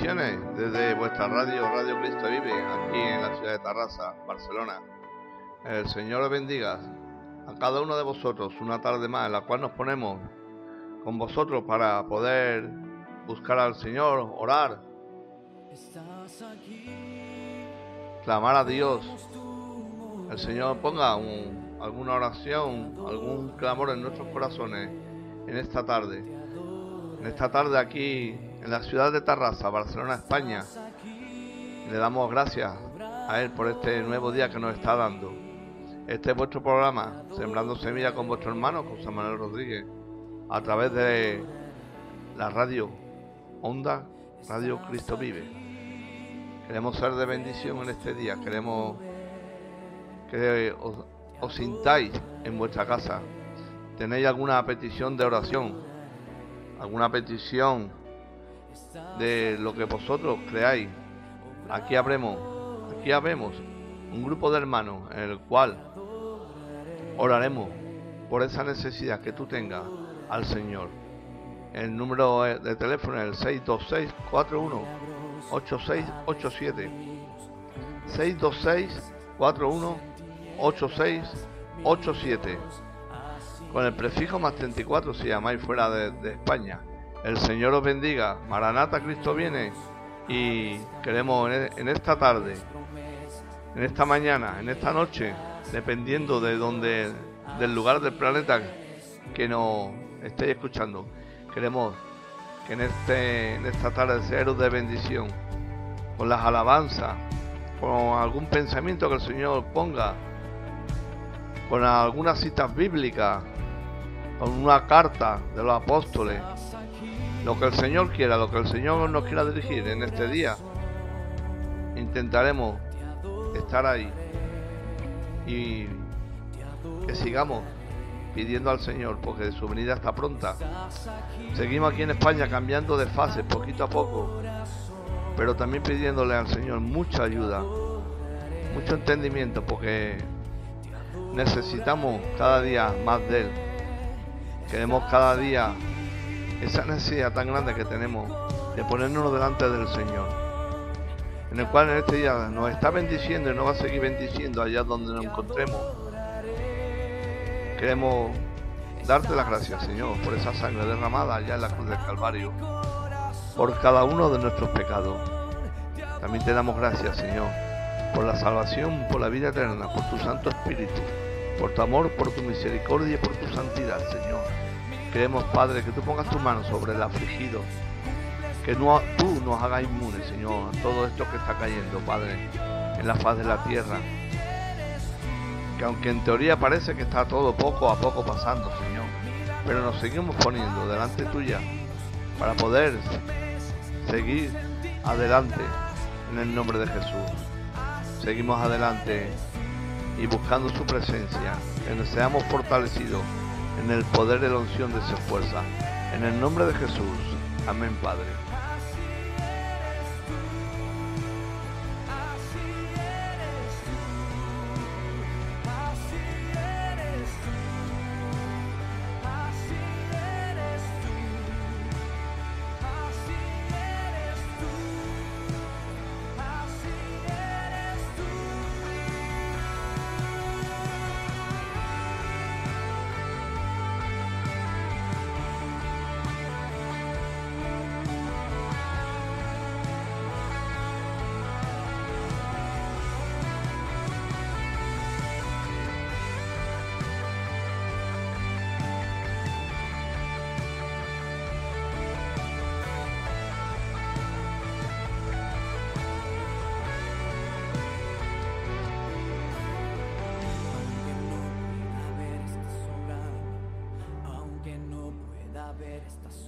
bendiciones desde vuestra radio, Radio Cristo Vive, aquí en la ciudad de Tarrasa, Barcelona. El Señor os bendiga a cada uno de vosotros una tarde más en la cual nos ponemos con vosotros para poder buscar al Señor, orar, clamar a Dios. El Señor ponga alguna oración, algún clamor en nuestros corazones en esta tarde. En esta tarde aquí en la ciudad de Tarrasa, Barcelona, España. Le damos gracias a Él por este nuevo día que nos está dando. Este es vuestro programa, Sembrando Semilla con vuestro hermano José Manuel Rodríguez, a través de la radio Onda Radio Cristo Vive. Queremos ser de bendición en este día, queremos que os sintáis en vuestra casa. ¿Tenéis alguna petición de oración? ¿Alguna petición de lo que vosotros creáis. Aquí habremos, aquí habemos un grupo de hermanos en el cual oraremos por esa necesidad que tú tengas al Señor. El número de teléfono es el 626 41 8687 626 41 8687 con el prefijo más 34 si llamáis fuera de España el Señor os bendiga. Maranata, Cristo viene. Y queremos en esta tarde, en esta mañana, en esta noche, dependiendo de donde, del lugar del planeta que nos estéis escuchando, queremos que en, este, en esta tarde seros de bendición, con las alabanzas, con algún pensamiento que el Señor ponga, con algunas citas bíblicas, con una carta de los apóstoles, lo que el Señor quiera, lo que el Señor nos quiera dirigir en este día, intentaremos estar ahí y que sigamos pidiendo al Señor, porque su venida está pronta. Seguimos aquí en España cambiando de fase poquito a poco, pero también pidiéndole al Señor mucha ayuda, mucho entendimiento, porque necesitamos cada día más de Él. Queremos cada día esa necesidad tan grande que tenemos de ponernos delante del Señor, en el cual en este día nos está bendiciendo y nos va a seguir bendiciendo allá donde nos encontremos. Queremos darte las gracias, Señor, por esa sangre derramada allá en la cruz del Calvario, por cada uno de nuestros pecados. También te damos gracias, Señor, por la salvación, por la vida eterna, por tu Santo Espíritu, por tu amor, por tu misericordia y por tu santidad, Señor. Queremos, Padre, que tú pongas tu mano sobre el afligido. Que tú nos hagas inmunes, Señor, a todo esto que está cayendo, Padre, en la faz de la tierra. Que aunque en teoría parece que está todo poco a poco pasando, Señor, pero nos seguimos poniendo delante tuya para poder seguir adelante en el nombre de Jesús. Seguimos adelante y buscando su presencia, que nos seamos fortalecidos en el poder de la unción de su fuerza. En el nombre de Jesús. Amén, Padre.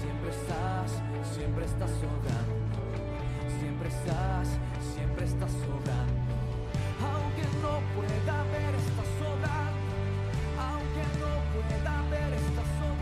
siempre estás, siempre estás sobrando, siempre estás, siempre estás sobrando, aunque no pueda ver, esta sobrando, aunque no pueda ver, esta sobrando.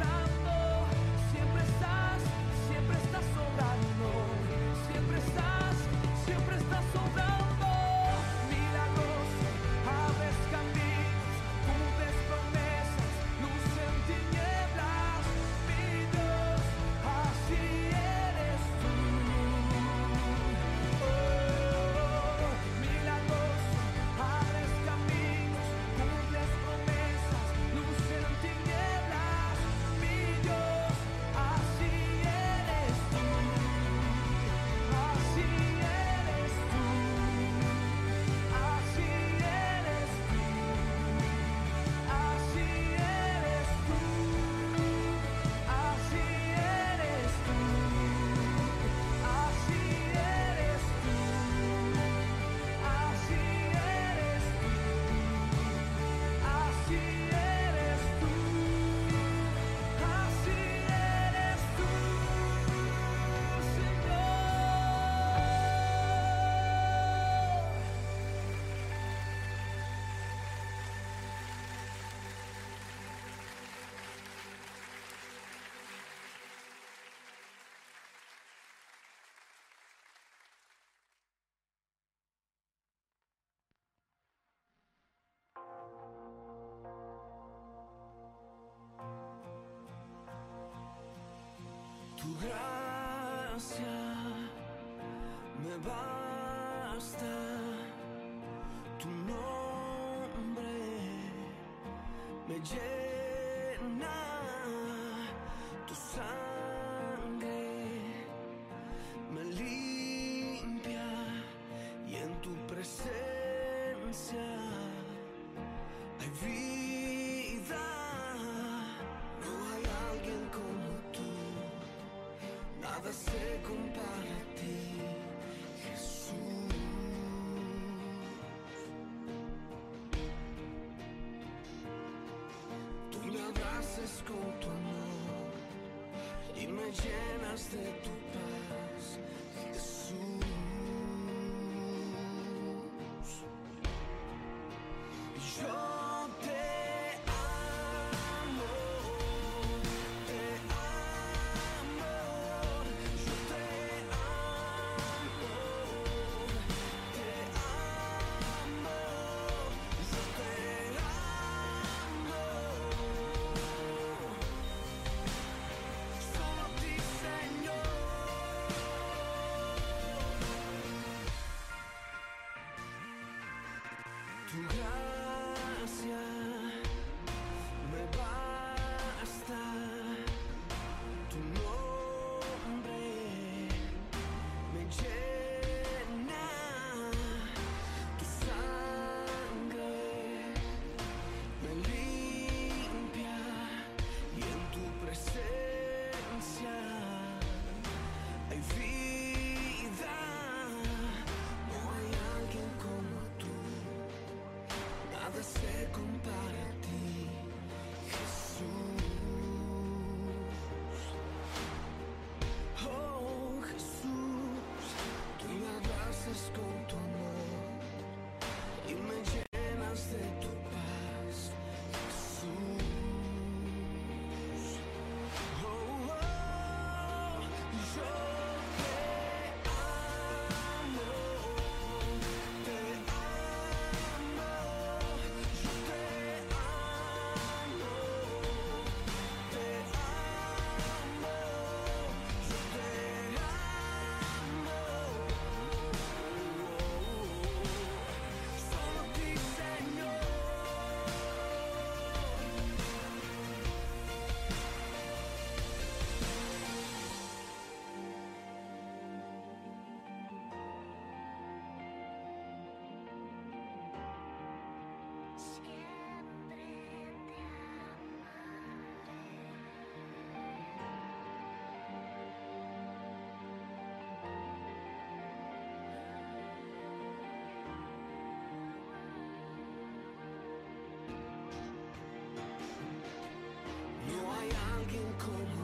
gracia me basta. Tu nombre me llena. haces con tu amor y me llenas de tu paz. come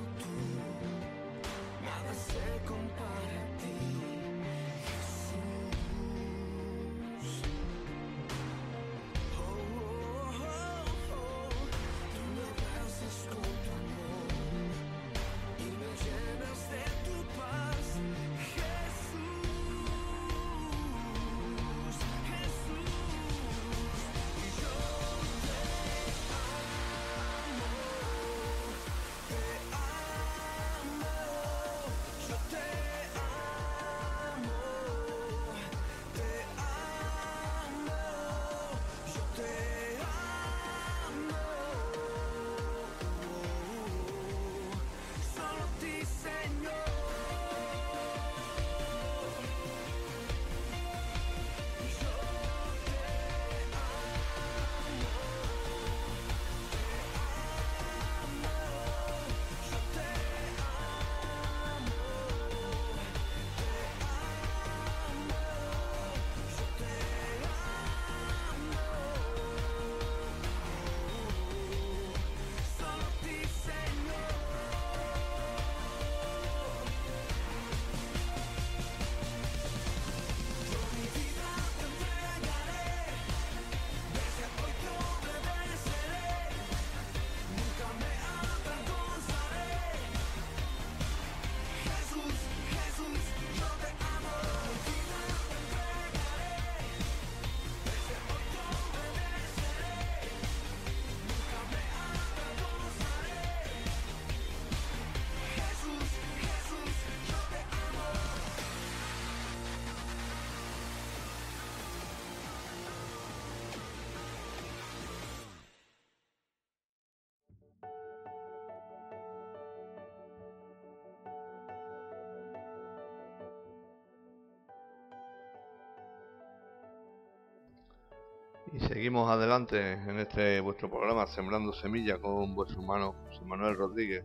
Y seguimos adelante en este vuestro programa Sembrando Semilla con vuestro hermano José Manuel Rodríguez.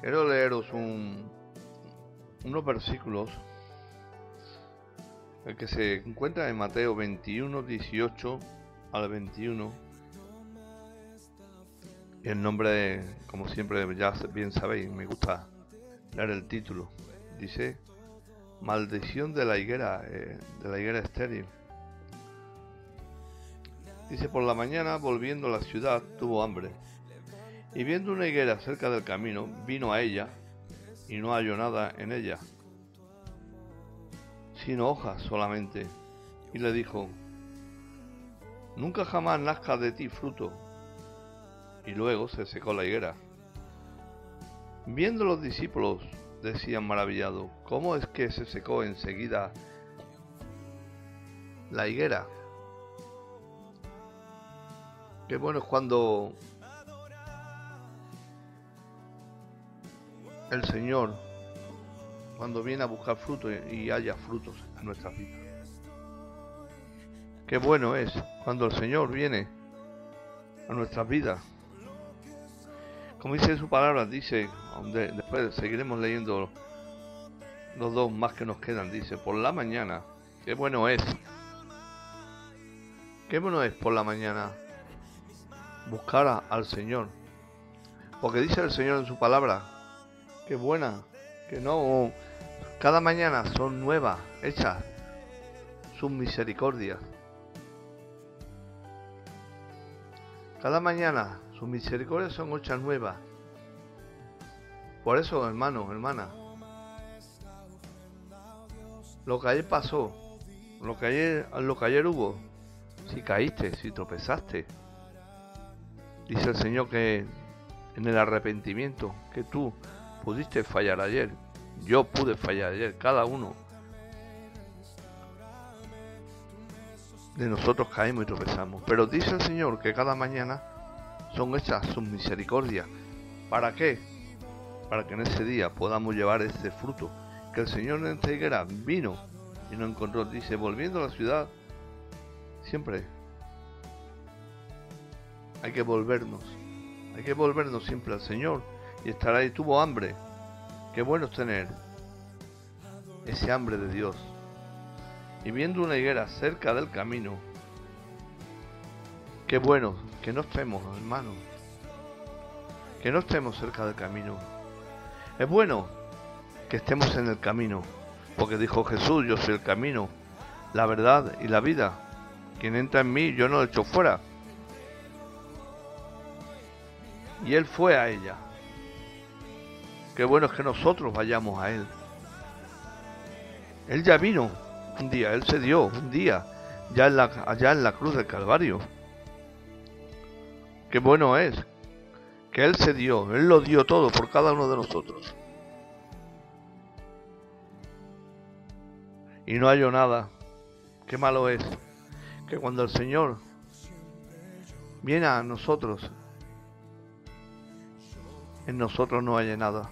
Quiero leeros un, unos versículos el que se encuentra en Mateo 21, 18 al 21. Y el nombre, como siempre ya bien sabéis, me gusta leer el título. Dice, maldición de la higuera, eh, de la higuera estéril. Dice, por la mañana, volviendo a la ciudad, tuvo hambre. Y viendo una higuera cerca del camino, vino a ella y no halló nada en ella, sino hojas solamente. Y le dijo, nunca jamás nazca de ti fruto. Y luego se secó la higuera. Viendo los discípulos, decían maravillados, ¿cómo es que se secó enseguida la higuera? Qué bueno es cuando el Señor, cuando viene a buscar fruto y haya frutos en nuestras vidas. Qué bueno es cuando el Señor viene a nuestras vidas. Como dice su palabra, dice, después seguiremos leyendo los dos más que nos quedan, dice, por la mañana, qué bueno es. Qué bueno es por la mañana buscar a- al Señor. Porque dice el Señor en su palabra, que buena, que no, cada mañana son nuevas, hechas sus misericordias. Cada mañana sus misericordias son hechas nuevas. Por eso, hermano, hermana, lo que ayer pasó, lo que ayer, lo que ayer hubo, si caíste, si tropezaste, dice el Señor que en el arrepentimiento que tú pudiste fallar ayer, yo pude fallar ayer, cada uno de nosotros caímos y tropezamos. Pero dice el Señor que cada mañana son hechas sus misericordias. ¿Para qué? Para que en ese día podamos llevar ese fruto. Que el Señor en esta vino y no encontró. Dice, volviendo a la ciudad, siempre hay que volvernos. Hay que volvernos siempre al Señor y estar ahí. Tuvo hambre. Qué bueno es tener ese hambre de Dios. Y viendo una higuera cerca del camino, qué bueno que no estemos, hermanos. Que no estemos cerca del camino. Es bueno que estemos en el camino, porque dijo Jesús, yo soy el camino, la verdad y la vida. Quien entra en mí, yo no lo echo fuera. Y él fue a ella. Qué bueno es que nosotros vayamos a él. Él ya vino un día, él se dio un día, ya en la, allá en la cruz del Calvario. Qué bueno es que él se dio, él lo dio todo por cada uno de nosotros. Y no halló nada. Qué malo es que cuando el Señor viene a nosotros, en nosotros no haya nada.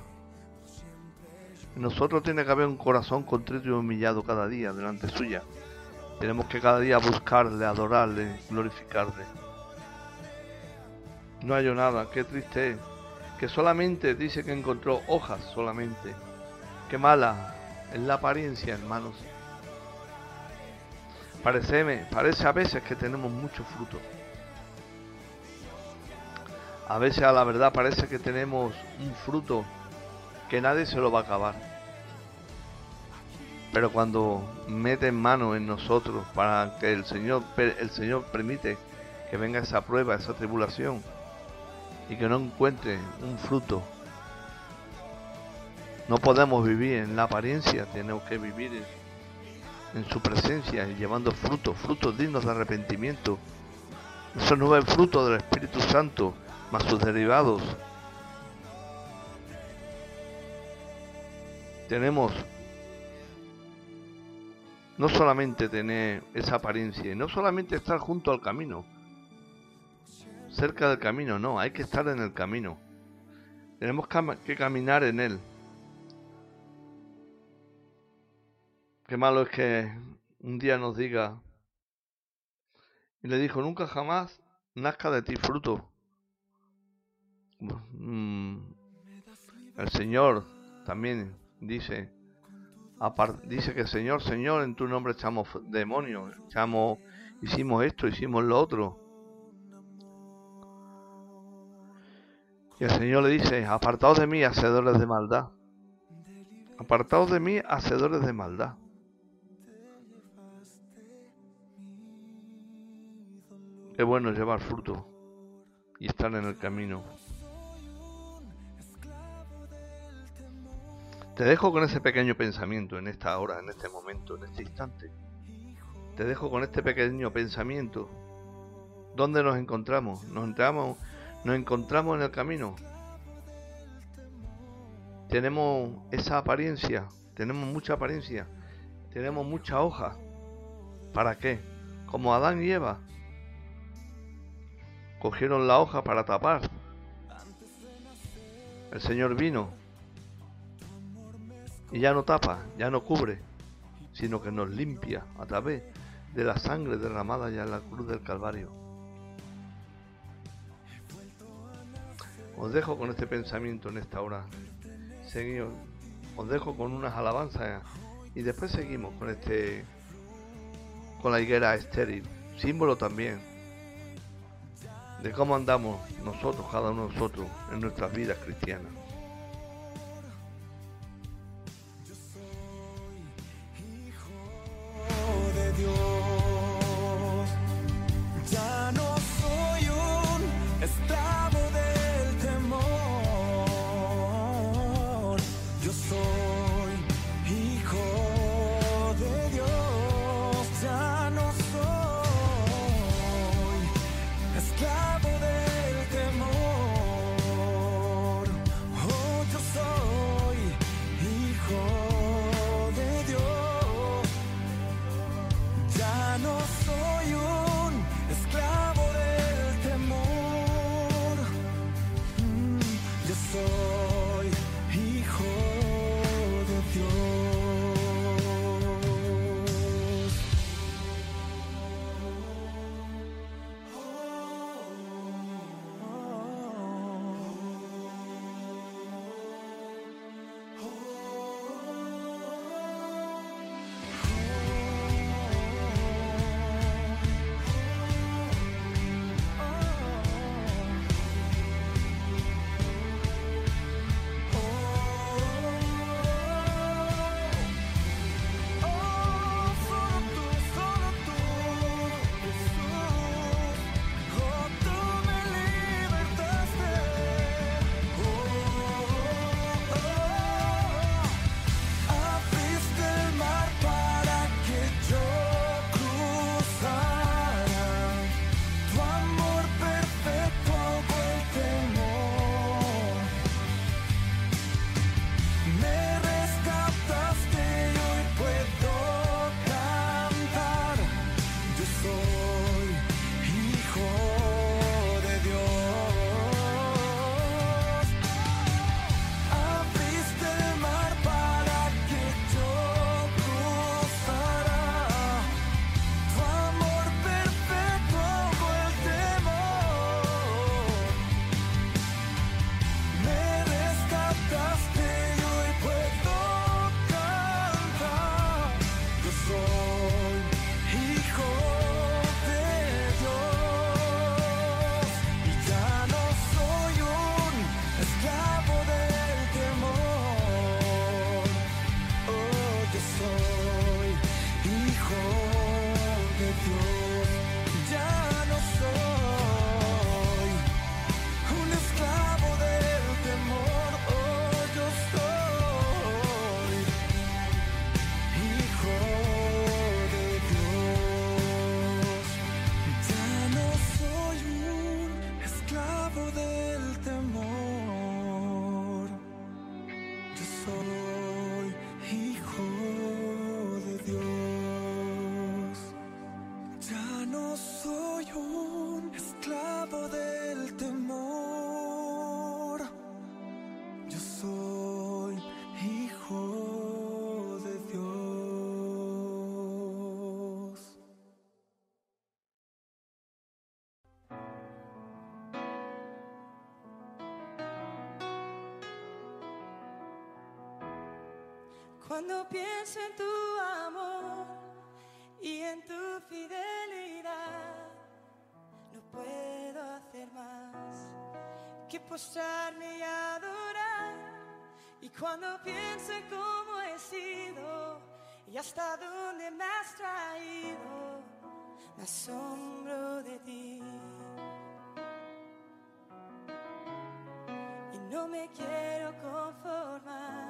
En nosotros tiene que haber un corazón contrito y humillado cada día delante suya. Tenemos que cada día buscarle, adorarle, glorificarle. No hay nada, qué triste es. Que solamente dice que encontró hojas solamente. Qué mala es la apariencia, hermanos. Parece, parece a veces que tenemos mucho fruto. A veces a la verdad parece que tenemos un fruto que nadie se lo va a acabar. Pero cuando mete mano en nosotros para que el Señor, el Señor permite que venga esa prueba, esa tribulación, y que no encuentre un fruto, no podemos vivir en la apariencia, tenemos que vivir en, en su presencia y llevando frutos, frutos dignos de arrepentimiento. Eso no es fruto del Espíritu Santo, más sus derivados. Tenemos no solamente tener esa apariencia, no solamente estar junto al camino, cerca del camino, no, hay que estar en el camino. Tenemos que caminar en él. Qué malo es que un día nos diga Y le dijo, nunca jamás nazca de ti fruto. Mm, El Señor también dice, dice que Señor, Señor, en tu nombre echamos demonios, echamos, hicimos esto, hicimos lo otro. Y el Señor le dice, apartaos de mí, hacedores de maldad. Apartaos de mí, hacedores de maldad. Qué bueno llevar fruto y estar en el camino. Te dejo con ese pequeño pensamiento en esta hora, en este momento, en este instante. Te dejo con este pequeño pensamiento. ¿Dónde nos encontramos? Nos encontramos, nos encontramos en el camino. Tenemos esa apariencia, tenemos mucha apariencia, tenemos mucha hoja. ¿Para qué? Como Adán y Eva. Cogieron la hoja para tapar. El Señor vino y ya no tapa, ya no cubre, sino que nos limpia a través de la sangre derramada ya en la cruz del Calvario. Os dejo con este pensamiento en esta hora. Seguimos, os dejo con unas alabanzas y después seguimos con este con la higuera estéril, símbolo también de cómo andamos nosotros, cada uno de nosotros, en nuestras vidas cristianas. Cuando pienso en tu amor y en tu fidelidad, no puedo hacer más que postrarme y adorar. Y cuando pienso en cómo he sido y hasta dónde me has traído, me asombro de ti. Y no me quiero conformar.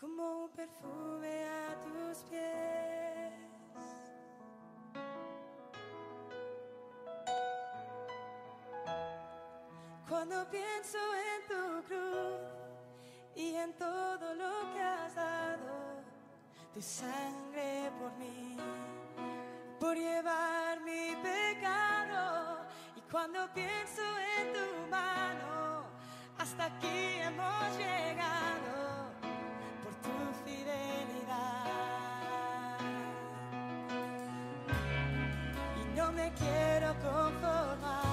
como un perfume a tus pies. Cuando pienso en tu cruz y en todo lo que has dado, tu sangre por mí, por llevar mi pecado. Y cuando pienso en tu mano, hasta aquí hemos llegado Y no me quiero conformar.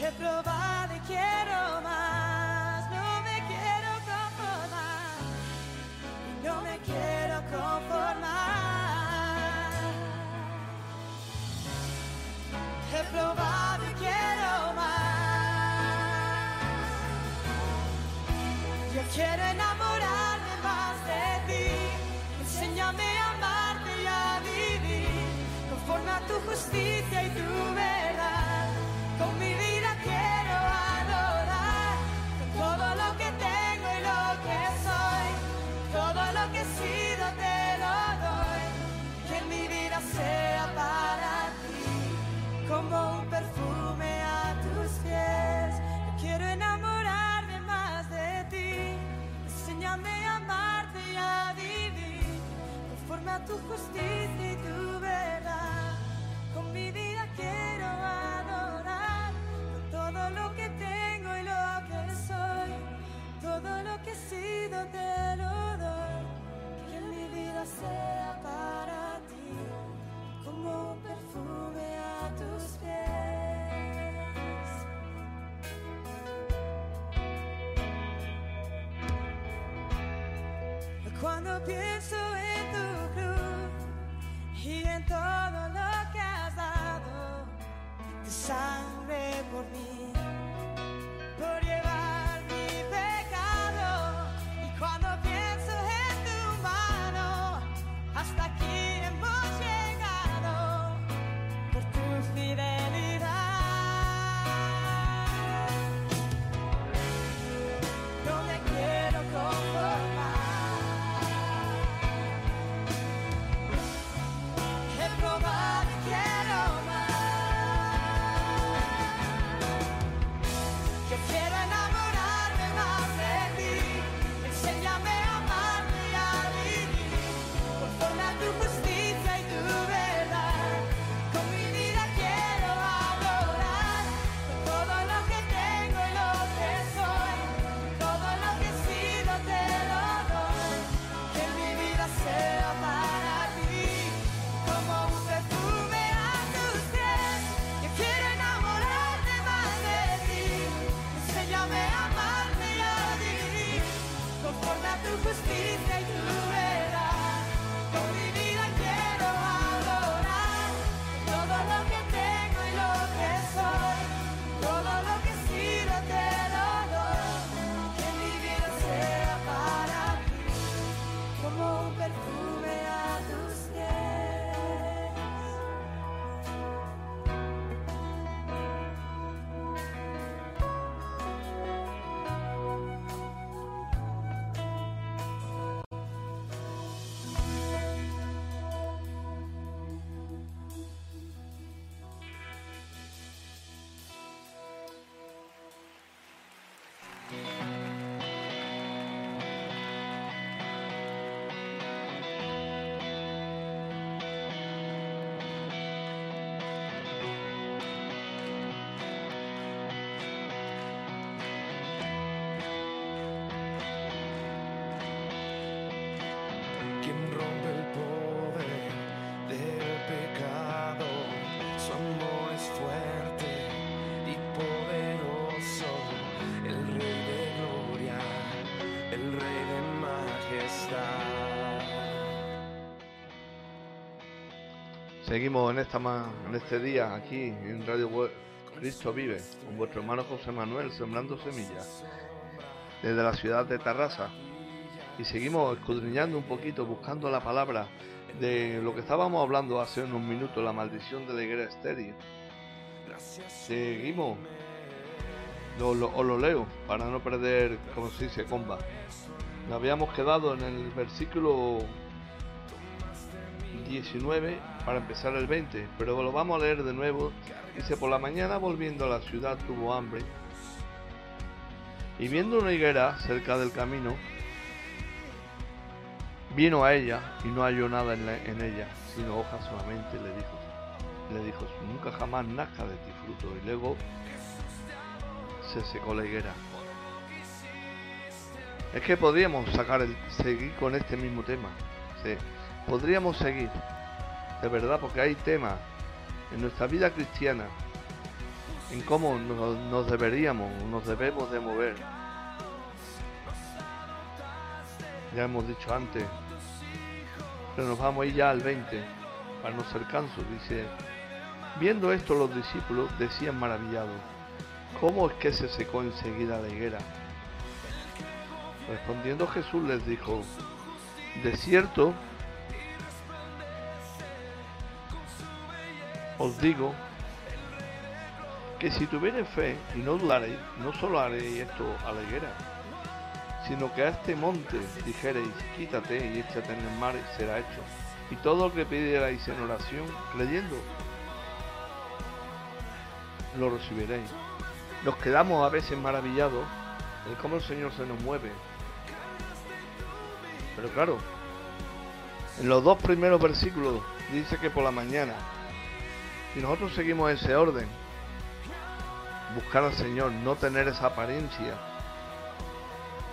He probado y quiero más, no me quiero conformar, no me quiero conformar. He probado Cuando pienso en tu cruz y en Seguimos en, esta en este día aquí en Radio Web Cristo Vive con vuestro hermano José Manuel sembrando semillas desde la ciudad de Tarrasa. Y seguimos escudriñando un poquito buscando la palabra de lo que estábamos hablando hace unos minutos la maldición de la higuera estéril. Seguimos. Lo- os lo leo para no perder como se dice comba. Nos habíamos quedado en el versículo 19 para empezar el 20, pero lo vamos a leer de nuevo. Dice, por la mañana volviendo a la ciudad tuvo hambre y viendo una higuera cerca del camino, vino a ella y no halló nada en, la- en ella, sino hojas solamente, le dijo. Le dijo, nunca jamás nazca de ti fruto. Y luego se secó la higuera. Es que podríamos sacar el, seguir con este mismo tema. Sí, podríamos seguir, de verdad, porque hay temas en nuestra vida cristiana en cómo nos, deberíamos, nos debemos de mover. Ya hemos dicho antes, pero nos vamos a ir ya al 20 para no ser canso. Dice, viendo esto los discípulos decían maravillados, ¿cómo es que se secó enseguida la higuera? Respondiendo Jesús les dijo, de cierto os digo que si tuviereis fe y no dudaréis, no solo haréis esto a la higuera, sino que a este monte dijereis, quítate y échate en el mar será hecho. Y todo lo que pidierais en oración, creyendo, lo recibiréis. Nos quedamos a veces maravillados en cómo el Señor se nos mueve. Pero claro, en los dos primeros versículos dice que por la mañana, si nosotros seguimos ese orden, buscar al Señor, no tener esa apariencia,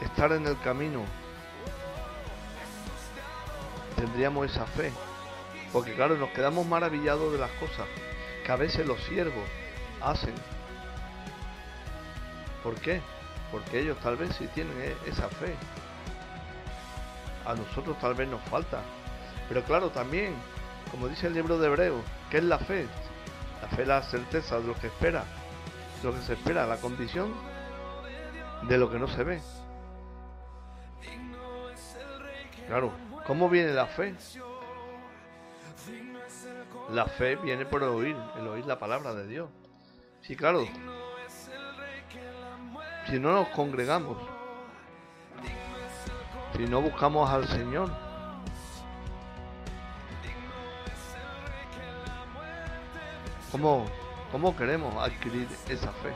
estar en el camino, tendríamos esa fe. Porque claro, nos quedamos maravillados de las cosas que a veces los siervos hacen. ¿Por qué? Porque ellos tal vez sí tienen e- esa fe. A nosotros tal vez nos falta. Pero claro, también, como dice el libro de Hebreos, ¿qué es la fe? Fe la certeza de lo que espera, lo que se espera, la condición de lo que no se ve. Claro, ¿cómo viene la fe? La fe viene por el oír, el oír la palabra de Dios. Sí, claro. Si no nos congregamos, si no buscamos al Señor, ¿cómo, cómo queremos adquirir esa fe?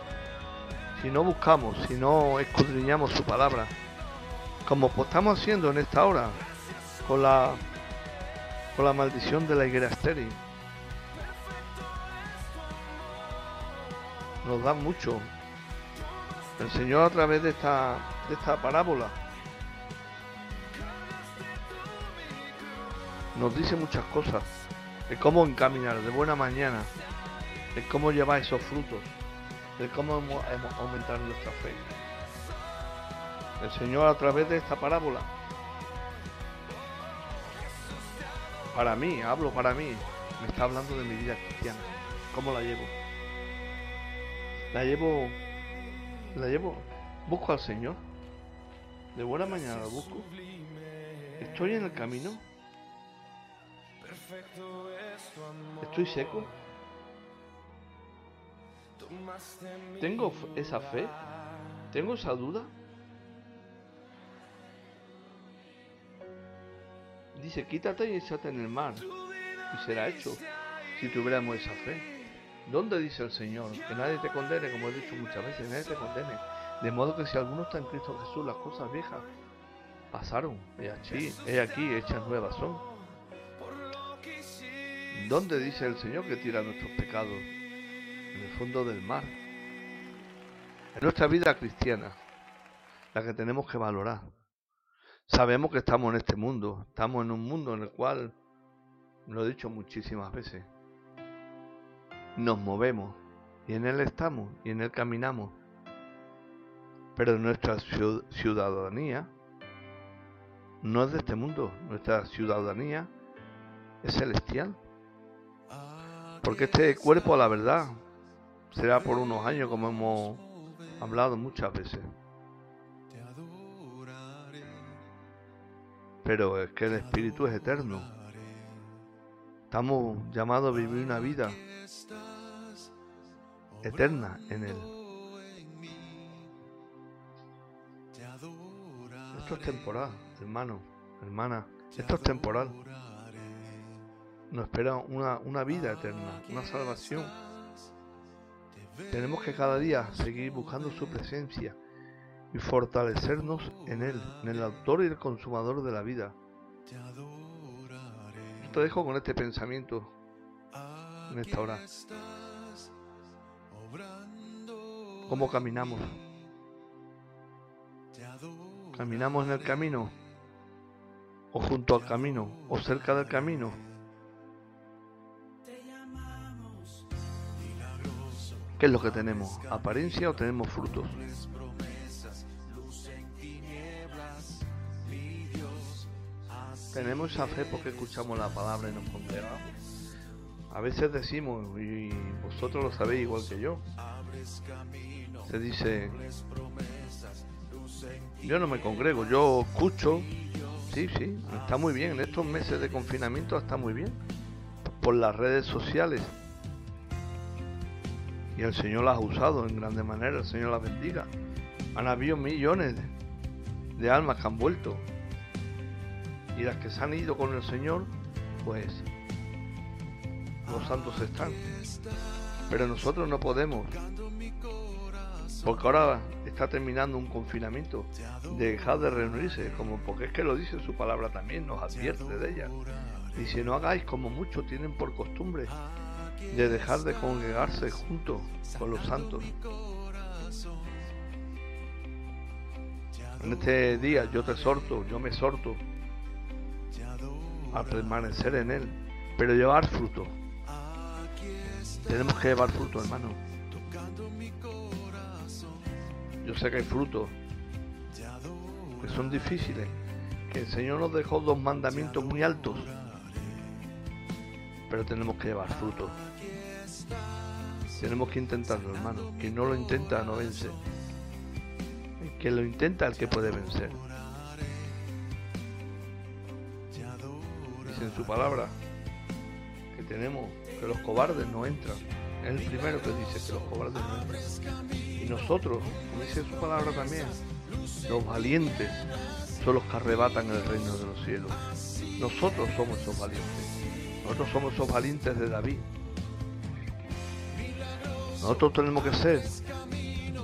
Si no buscamos, si no escudriñamos su palabra, como estamos haciendo en esta hora, con la, con la maldición de la higuera estéril. Nos da mucho. El Señor a través de esta, de esta parábola nos dice muchas cosas. De cómo encaminar de buena mañana, de cómo llevar esos frutos, de cómo aumentar nuestra fe. El Señor a través de esta parábola, para mí, hablo para mí, me está hablando de mi vida cristiana. ¿Cómo la llevo? La llevo, la llevo, busco al Señor. De buena mañana lo busco. Estoy en el camino. Estoy seco. Tengo esa fe. Tengo esa duda. Dice, quítate y échate en el mar, y será hecho, si tuviéramos esa fe. ¿Dónde dice el Señor? Que nadie te condene, como he dicho muchas veces, nadie te condene. De modo que si alguno está en Cristo Jesús, las cosas viejas pasaron. He aquí, he aquí, hechas nuevas son. ¿Dónde dice el Señor que tira nuestros pecados? En el fondo del mar. En nuestra vida cristiana, la que tenemos que valorar. Sabemos que estamos en este mundo, estamos en un mundo en el cual, lo he dicho muchísimas veces, nos movemos y en él estamos y en él caminamos. Pero nuestra ciu- ciudadanía no es de este mundo, nuestra ciudadanía es celestial. Porque este cuerpo la verdad será por unos años como hemos hablado muchas veces. Pero es que el espíritu es eterno. Estamos llamados a vivir una vida eterna en él. Esto es temporal, hermano, hermana. Esto es temporal. Nos espera una, una vida eterna, una salvación. Tenemos que cada día seguir buscando su presencia y fortalecernos en Él, en el autor y el consumador de la vida. Te dejo con este pensamiento en esta hora. ¿Cómo caminamos? ¿Caminamos en el camino? ¿O junto al camino? ¿O cerca del camino? ¿Qué es lo que tenemos? ¿Apariencia o tenemos frutos? Tenemos esa fe porque escuchamos la palabra y nos congregamos. A veces decimos, y vosotros lo sabéis igual que yo, se dice, yo no me congrego, yo escucho, sí, sí, está muy bien, en estos meses de confinamiento está muy bien, por las redes sociales. Y el Señor las ha usado en grande manera, el Señor las bendiga. Han habido millones de almas que han vuelto. Y las que se han ido con el Señor, pues los santos están. Pero nosotros no podemos. Porque ahora está terminando un confinamiento. Dejar de reunirse, como porque es que lo dice su palabra también, nos advierte de ella. Dice, no hagáis como muchos tienen por costumbre de dejar de congregarse junto con los santos. En este día yo te exhorto, yo me exhorto a permanecer en Él, pero llevar fruto. Tenemos que llevar fruto, hermano. Yo sé que hay frutos que son difíciles, que el Señor nos dejó dos mandamientos muy altos, pero tenemos que llevar fruto. Tenemos que intentarlo, hermano. Quien no lo intenta no vence. El que lo intenta el que puede vencer. Dice en su palabra que tenemos que los cobardes no entran. Es el primero que dice que los cobardes no entran. Y nosotros, como dice su palabra también, los valientes son los que arrebatan el reino de los cielos. Nosotros somos esos valientes. Nosotros somos esos valientes de David. Nosotros tenemos que ser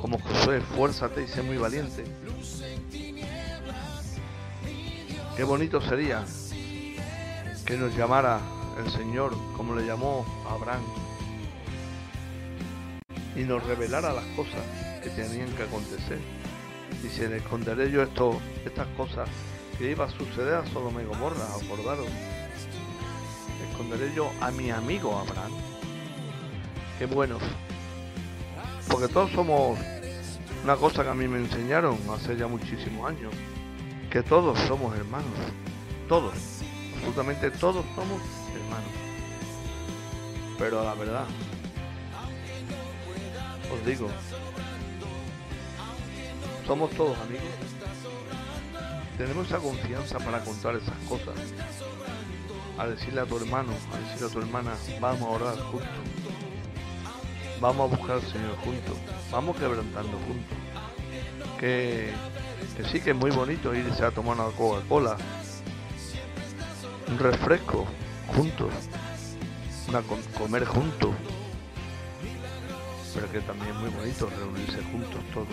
como Josué, fuérzate y sé muy valiente. Qué bonito sería que nos llamara el Señor como le llamó Abraham y nos revelara las cosas que tenían que acontecer. Dice, le esconderé yo estas cosas que iba a suceder a Sodoma y Gomorra, acordaros. Esconderé yo a mi amigo Abraham. Qué bueno. Porque todos somos una cosa que a mí me enseñaron hace ya muchísimos años. Que todos somos hermanos. Todos. Absolutamente todos somos hermanos. Pero la verdad, os digo, somos todos amigos. Tenemos esa confianza para contar esas cosas. A decirle a tu hermano, a decirle a tu hermana, vamos a orar juntos. Vamos a buscar al Señor juntos. Vamos quebrantando juntos. Que, sí que es muy bonito irse a tomar una Coca-Cola. Un refresco juntos. Una com- comer juntos. Pero que también es muy bonito reunirse juntos todos.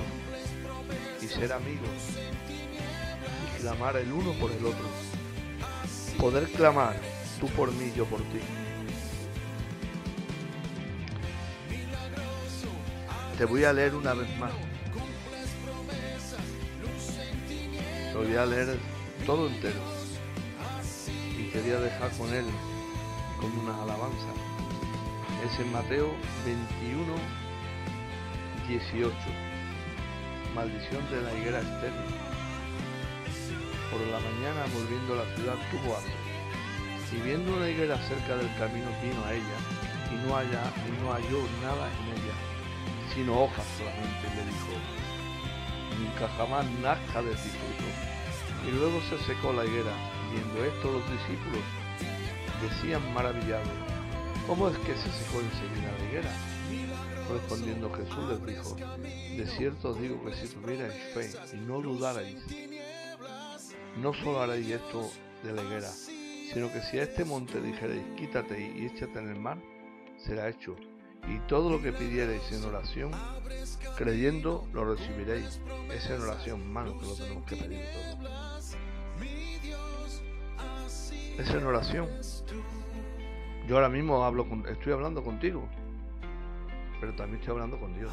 Y ser amigos. Y clamar el uno por el otro. Poder clamar tú por mí, yo por ti. Te voy a leer una vez más. Lo voy a leer todo entero. Y quería dejar con él, con una alabanza. Es en Mateo 21, 18. Maldición de la higuera estéril. Por la mañana, volviendo a la ciudad, tuvo hambre. Y viendo una higuera cerca del camino, vino a ella y no, haya, y no halló nada en ella, sino hojas solamente, le dijo, nunca jamás nazca de ti fruto. Y luego se secó la higuera, viendo esto los discípulos decían maravillados, ¿cómo es que se secó enseguida la higuera? Respondiendo Jesús les dijo, de cierto os digo que si tuvierais fe y no dudarais, no solo haréis esto de la higuera, sino que si a este monte dijerais, quítate y échate en el mar, será hecho. Y todo lo que pidierais en oración, creyendo, lo recibiréis. Es en oración, mano, que lo tenemos que pedir todo. Es en oración. Yo ahora mismo hablo estoy hablando contigo, pero también estoy hablando con Dios.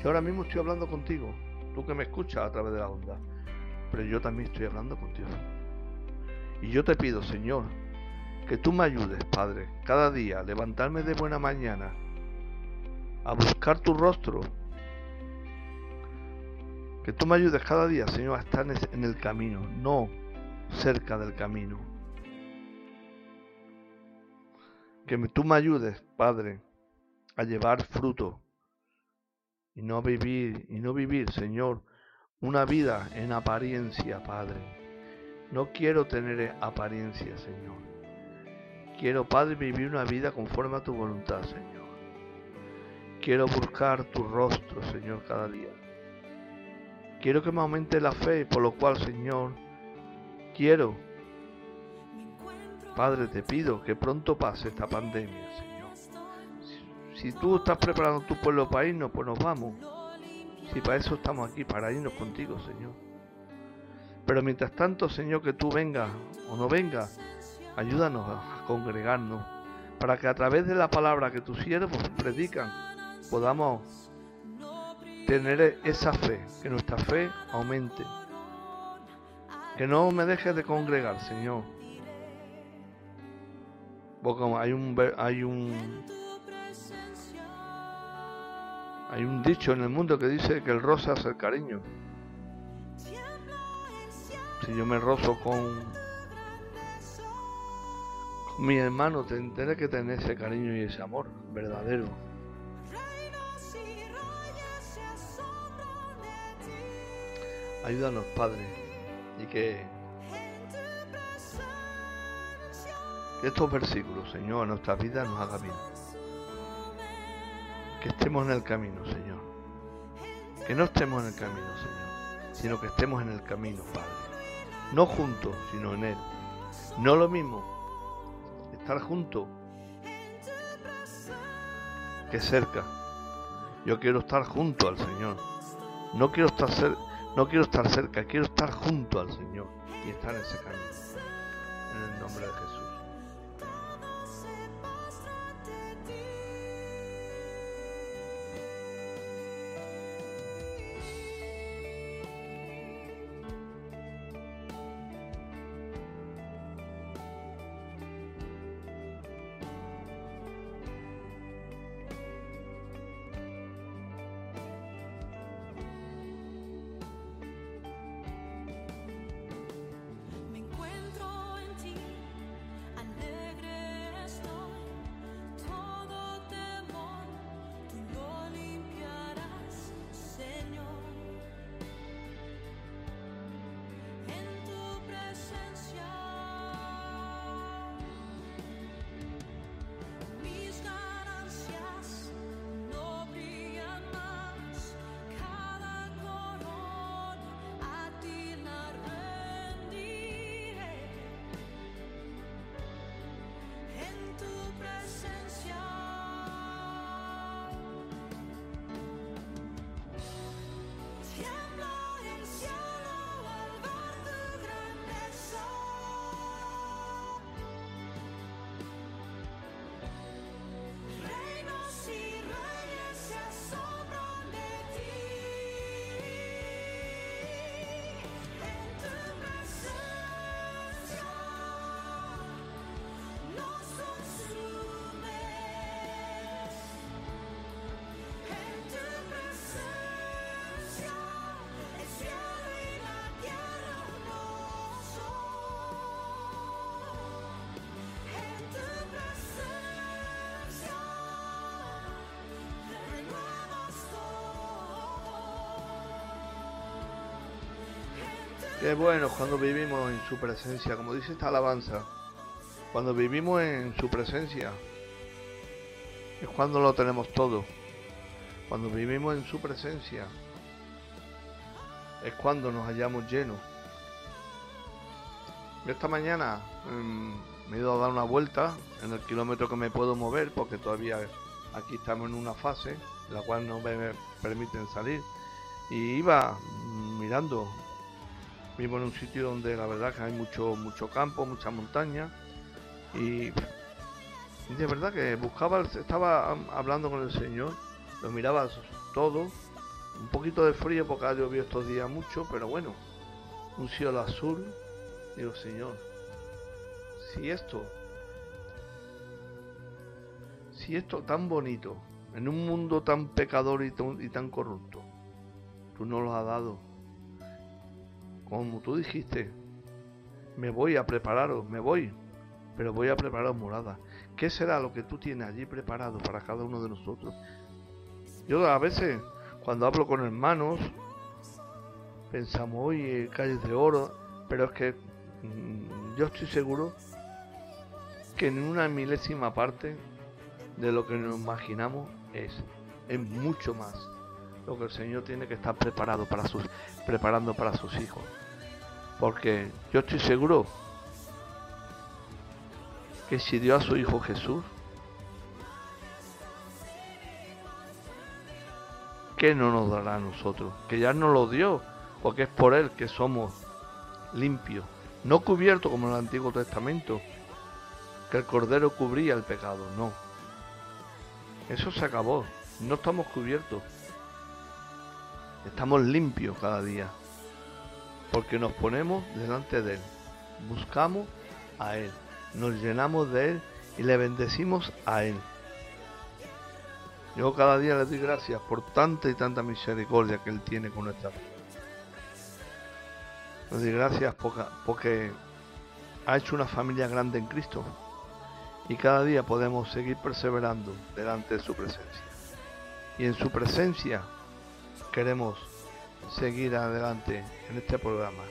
Yo ahora mismo estoy hablando contigo, tú que me escuchas a través de la onda, pero yo también estoy hablando con Dios. Y yo te pido, Señor, que tú me ayudes, Padre, cada día a levantarme de buena mañana, a buscar tu rostro. Que tú me ayudes cada día, Señor, a estar en el camino, no cerca del camino. Que tú me ayudes, Padre, a llevar fruto y no vivir, y no vivir, Señor, una vida en apariencia, Padre. No quiero tener apariencia, Señor. Quiero, Padre, vivir una vida conforme a tu voluntad, Señor. Quiero buscar tu rostro, Señor, cada día. Quiero que me aumente la fe, por lo cual, Señor, quiero, Padre, te pido que pronto pase esta pandemia, Señor. Si, tú estás preparando tu pueblo para irnos, pues nos vamos. Si para eso estamos aquí, para irnos contigo, Señor. Pero mientras tanto, Señor, que tú vengas o no vengas, ayúdanos a congregarnos, para que a través de la palabra que tus siervos predican, podamos tener esa fe, que nuestra fe aumente. Que no me dejes de congregar, Señor. Porque hay un hay un hay un dicho en el mundo que dice que el rosa es el cariño. Si yo me rozo con mi hermano, tendré que tener ese cariño y ese amor verdadero. Ayúdanos, Padre, y que, que estos versículos, Señor, en nuestras vidas nos hagan bien. Que estemos en el camino, Señor. Que no estemos en el camino, Señor, sino que estemos en el camino, Padre. No juntos, sino en Él. No lo mismo estar juntos que cerca. Yo quiero estar junto al Señor. No quiero estar no quiero estar cerca, quiero estar junto al Señor y estar en ese camino. En el nombre de Jesús. Qué bueno cuando vivimos en su presencia, como dice esta alabanza. Cuando vivimos en su presencia es cuando lo tenemos todo. Cuando vivimos en su presencia es cuando nos hallamos llenos. Yo esta mañana mm, me he ido a dar una vuelta en el kilómetro que me puedo mover porque todavía aquí estamos en una fase en la cual no me permiten salir y iba mm, mirando vivo en un sitio donde la verdad que hay mucho mucho campo mucha montaña. Y de verdad que buscaba estaba hablando con el señor lo miraba todo un poquito de frío porque ha llovido estos días mucho pero bueno un cielo azul. Digo señor si esto si esto tan bonito en un mundo tan pecador y tan, y tan corrupto tú no lo has dado como tú dijiste, me voy a prepararos, me voy, pero voy a prepararos morada. ¿Qué será lo que tú tienes allí preparado para cada uno de nosotros? Yo a veces, cuando hablo con hermanos, pensamos, oye, calles de oro, pero es que mm, yo estoy seguro que en una milésima parte de lo que nos imaginamos es, es mucho más lo que el Señor tiene que estar preparado para sus, preparando para sus hijos. Porque yo estoy seguro que si dio a su Hijo Jesús, ¿qué no nos dará a nosotros? Que ya nos lo dio, porque es por Él que somos limpios, no cubiertos como en el Antiguo Testamento, que el Cordero cubría el pecado, no. Eso se acabó, no estamos cubiertos, estamos limpios cada día porque nos ponemos delante de Él, buscamos a Él, nos llenamos de Él y le bendecimos a Él. Yo cada día le doy gracias por tanta y tanta misericordia que Él tiene con nuestra vida. Le doy gracias porque, ha hecho una familia grande en Cristo y cada día podemos seguir perseverando delante de su presencia. Y en su presencia queremos seguir adelante en este programa.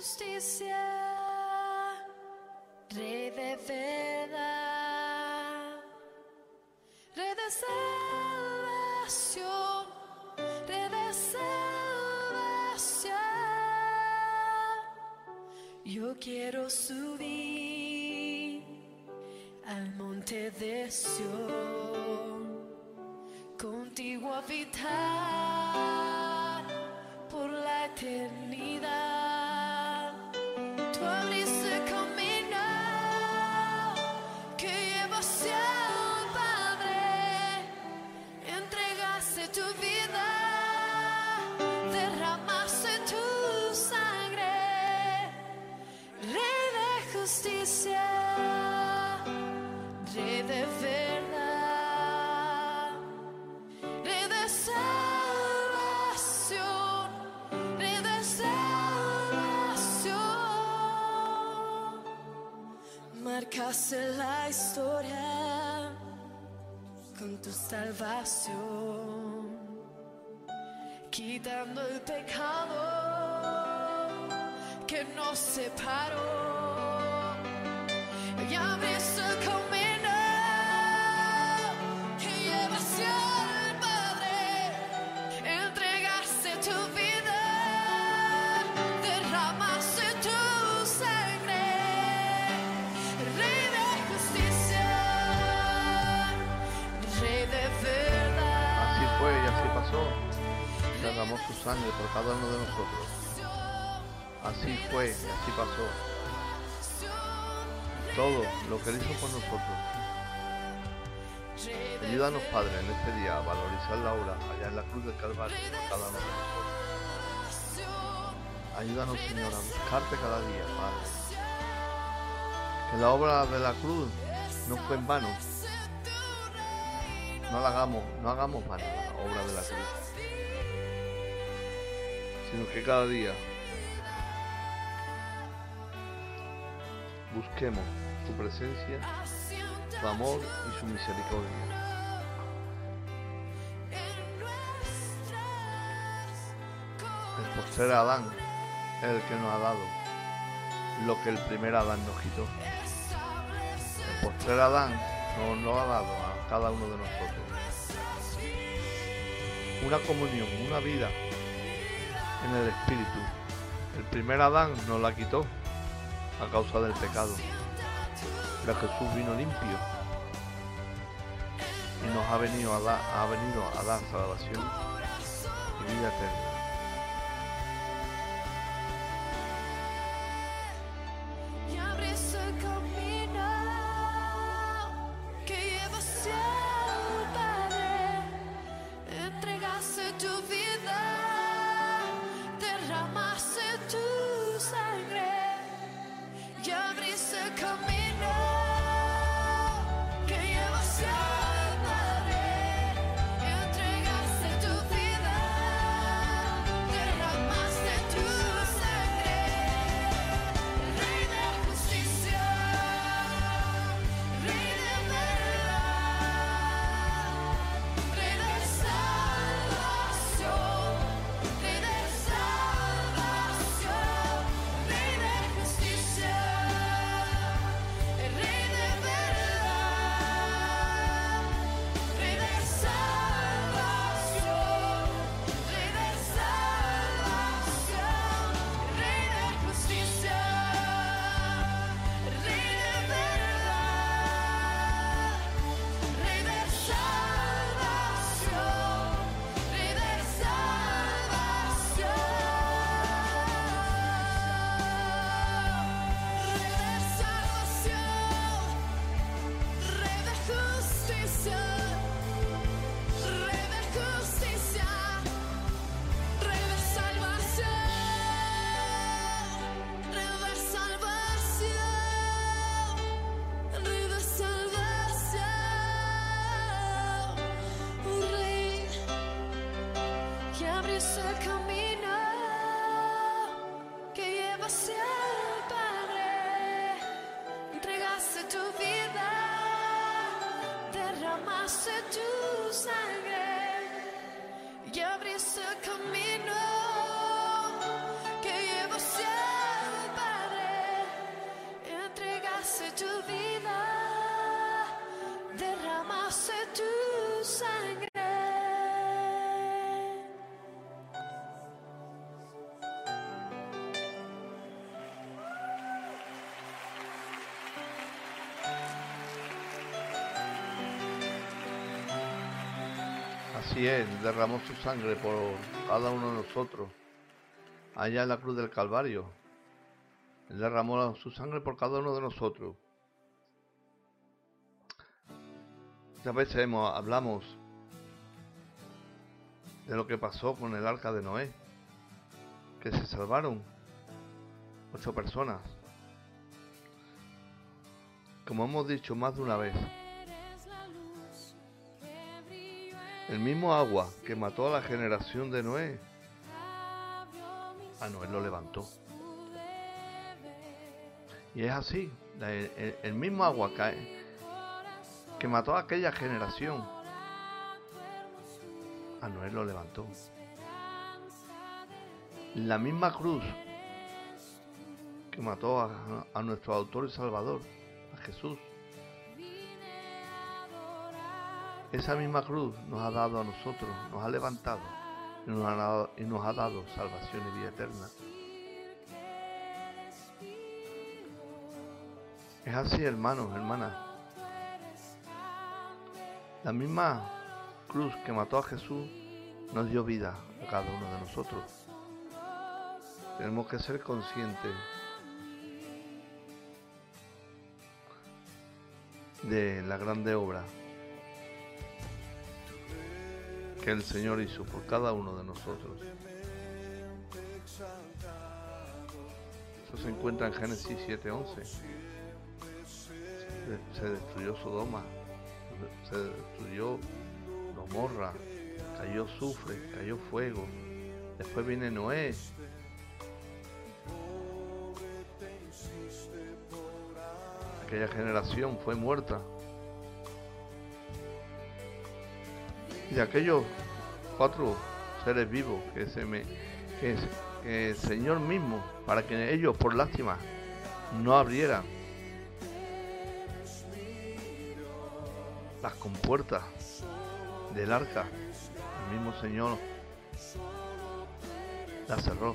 Justicia, Rey de verdad, Rey de salvación, Rey de salvación. Yo quiero subir al monte de Sión, contigo habitar la historia con tu salvación, quitando el pecado que nos separó. Derramó su sangre por cada uno de nosotros. Así fue y así pasó. Todo lo que él hizo por nosotros. Ayúdanos, Padre, en este día a valorizar la obra allá en la cruz del Calvario por cada uno de nosotros. Ayúdanos, Señor, a buscarte cada día, Padre. Que la obra de la cruz no fue en vano. No la hagamos, no hagamos vano la obra de la cruz. Sino que cada día busquemos su presencia, su amor y su misericordia. El postrer Adán es el que nos ha dado lo que el primer Adán nos quitó. El postrer Adán nos lo ha dado a cada uno de nosotros. Una comunión, una vida en el Espíritu. El primer Adán nos la quitó a causa del pecado. Pero Jesús vino limpio y nos ha venido a dar, ha venido a dar salvación y vida eterna. Así es, derramó su sangre por cada uno de nosotros. Allá en la cruz del Calvario. Él derramó su sangre por cada uno de nosotros. Muchas veces hemos- hablamos de lo que pasó con el arca de Noé, que se salvaron ocho personas. Como hemos dicho más de una vez, el mismo agua que mató a la generación de Noé, a Noé lo levantó. Y es así, el, mismo agua que, que mató a aquella generación, a Noé lo levantó. La misma cruz que mató a, a nuestro autor y salvador, a Jesús. Esa misma cruz nos ha dado a nosotros, nos ha levantado y nos ha dado, y nos ha dado salvación y vida eterna. Es así, hermanos, hermanas. La misma cruz que mató a Jesús nos dio vida a cada uno de nosotros. Tenemos que ser conscientes de la grande obra que el Señor hizo por cada uno de nosotros. Eso se encuentra en Génesis 7:11. Se, destruyó Sodoma, se destruyó Gomorra, cayó azufre, cayó fuego. Después viene Noé. Aquella generación fue muerta. Y de aquellos cuatro seres vivos que se me el Señor mismo, para que ellos por lástima no abrieran las compuertas del arca, el mismo Señor la cerró.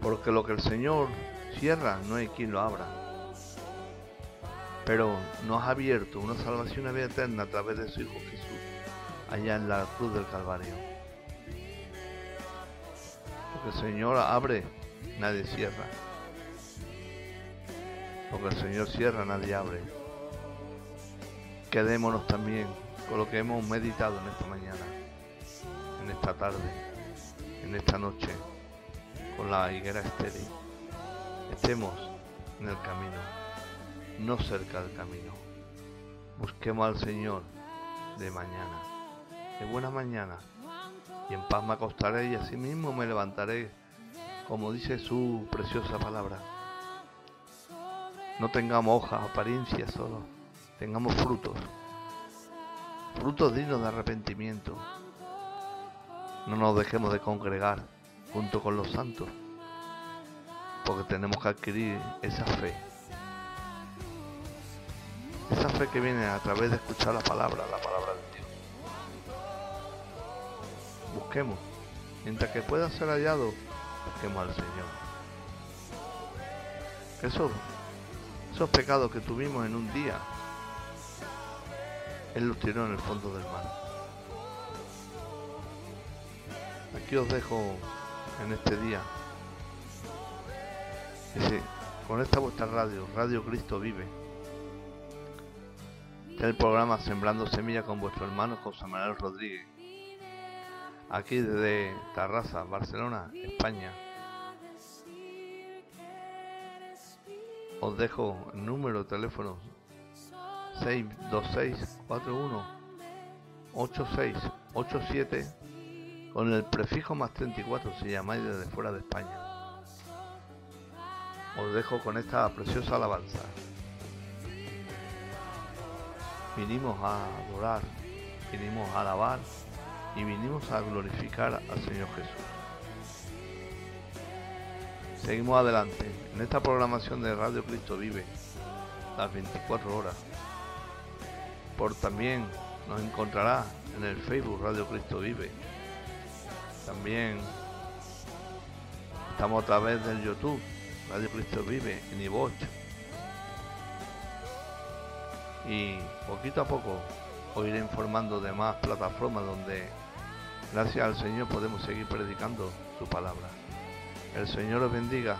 Porque lo que el Señor cierra no hay quien lo abra. Pero nos ha abierto una salvación a vida eterna a través de su Hijo Jesús, allá en la cruz del Calvario. Porque el Señor abre, nadie cierra. Porque el Señor cierra, nadie abre. Quedémonos también con lo que hemos meditado en esta mañana, en esta tarde, en esta noche, con la higuera estéril. Estemos en el camino, no cerca del camino. Busquemos al Señor de mañana, de buena mañana, y en paz me acostaré y asimismo me levantaré, como dice su preciosa palabra. No tengamos hojas, apariencias solo, tengamos frutos, frutos dignos de arrepentimiento. No nos dejemos de congregar junto con los santos, porque tenemos que adquirir esa fe. Esa fe que viene a través de escuchar la palabra, la palabra Mientras que pueda ser hallado, busquemos al Señor. Esos, esos pecados que tuvimos en un día, Él los tiró en el fondo del mar. Aquí os dejo en este día. Dice, con esta vuestra radio, Radio Cristo Vive. El programa Sembrando Semilla con vuestro hermano José Manuel Rodríguez. Aquí desde Tarrasa, Barcelona, España. Os dejo el número de teléfono 62641 8687 con el prefijo más 34 si llamáis desde fuera de España. Os dejo con esta preciosa alabanza. Vinimos a adorar, vinimos a alabar y vinimos a glorificar al Señor Jesús. Seguimos adelante en esta programación de Radio Cristo Vive, las 24 horas. Por también nos encontrará en el Facebook Radio Cristo Vive. También estamos a través del YouTube Radio Cristo Vive en iVoox. Y poquito a poco os iré informando de más plataformas donde Gracias al Señor podemos seguir predicando su palabra. El Señor os bendiga.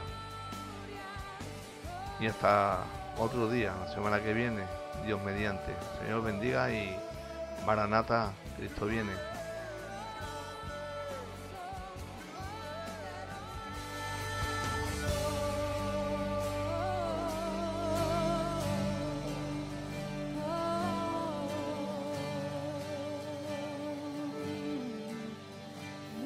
Y hasta otro día, la semana que viene, Dios mediante. Señor bendiga y Maranata, Cristo viene.